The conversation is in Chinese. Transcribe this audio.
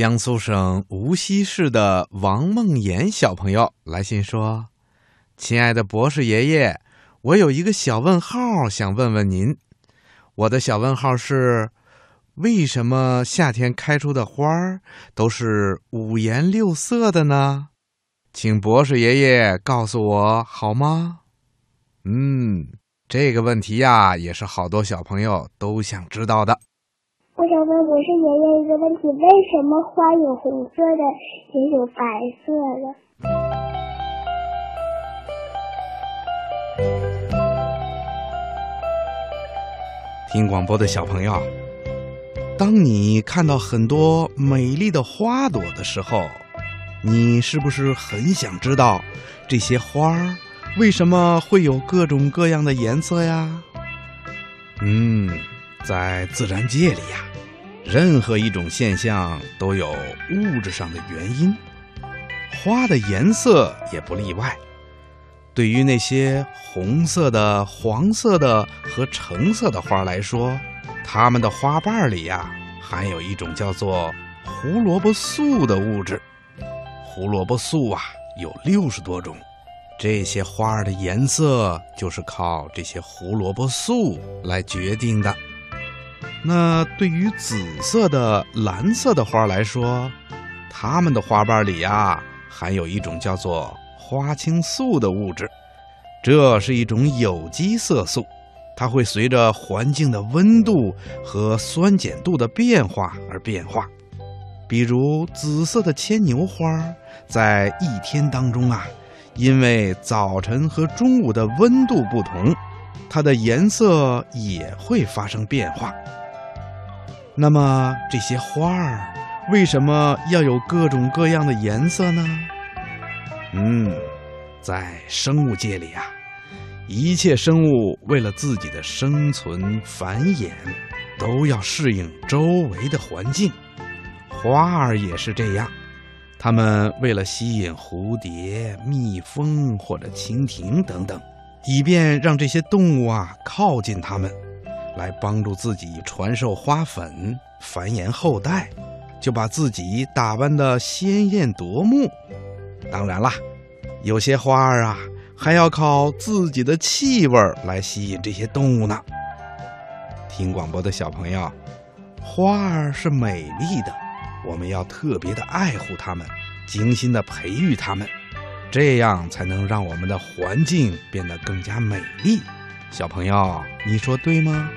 江苏省无锡市的王梦妍小朋友来信说：“亲爱的博士爷爷，我有一个小问号想问问您。我的小问号是：为什么夏天开出的花儿都是五颜六色的呢？请博士爷爷告诉我好吗？”嗯，这个问题呀，也是好多小朋友都想知道的。我想问博士爷爷一个问题：为什么花有红色的，也有白色的？听广播的小朋友，当你看到很多美丽的花朵的时候，你是不是很想知道这些花儿为什么会有各种各样的颜色呀？嗯，在自然界里呀。任何一种现象都有物质上的原因，花的颜色也不例外。对于那些红色的、黄色的和橙色的花来说，它们的花瓣里呀含有一种叫做胡萝卜素的物质。胡萝卜素啊有六十多种，这些花儿的颜色就是靠这些胡萝卜素来决定的。那对于紫色的、蓝色的花来说，它们的花瓣里呀含有一种叫做花青素的物质，这是一种有机色素，它会随着环境的温度和酸碱度的变化而变化。比如紫色的牵牛花，在一天当中啊，因为早晨和中午的温度不同，它的颜色也会发生变化。那么这些花儿为什么要有各种各样的颜色呢？嗯，在生物界里啊，一切生物为了自己的生存繁衍，都要适应周围的环境。花儿也是这样，它们为了吸引蝴蝶、蜜蜂或者蜻蜓等等，以便让这些动物啊靠近它们。来帮助自己传授花粉、繁衍后代，就把自己打扮的鲜艳夺目。当然啦，有些花儿啊，还要靠自己的气味来吸引这些动物呢。听广播的小朋友，花儿是美丽的，我们要特别的爱护它们，精心的培育它们，这样才能让我们的环境变得更加美丽。小朋友，你说对吗？